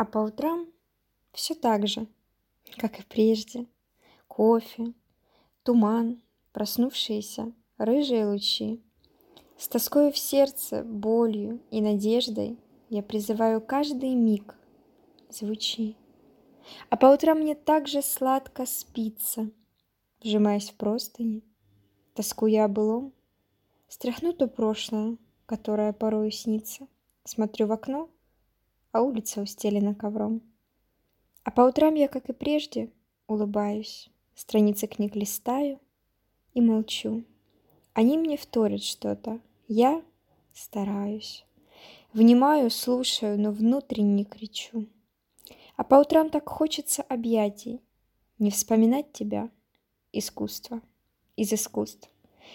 А по утрам все так же, как и прежде. Кофе, туман, проснувшиеся рыжие лучи. С тоской в сердце, болью и надеждой я призываю каждый миг звучи. А по утрам мне так же сладко спится, вжимаясь в простыни, тоскуя о былом, стряхну то прошлое, которое порою снится, смотрю в окно, а улица устелена ковром. А по утрам я, как и прежде, улыбаюсь, страницы книг листаю и молчу. Они мне вторят что-то, я стараюсь. Внимаю, слушаю, но внутренне кричу. А по утрам так хочется объятий, Не вспоминать тебя — искусство, из искусств.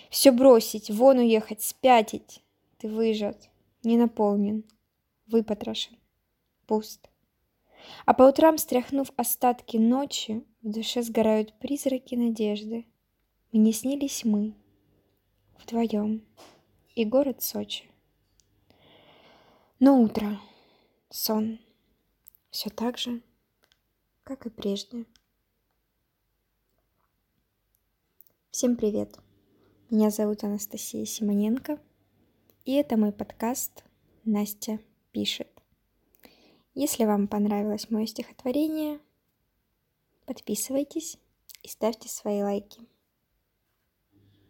Все бросить, вон уехать, спятить. Ты выжат, не наполнен, выпотрошен, пуст. А по утрам, стряхнув остатки ночи, В душе сгорают призраки надежды. Мне снились мы вдвоем и город Сочи. Но утро, сон, все так же, как и прежде. Всем привет! Меня зовут Анастасия Симоненко, и это мой подкаст «Настя пишет». Если вам понравилось мое стихотворение, подписывайтесь и ставьте свои лайки.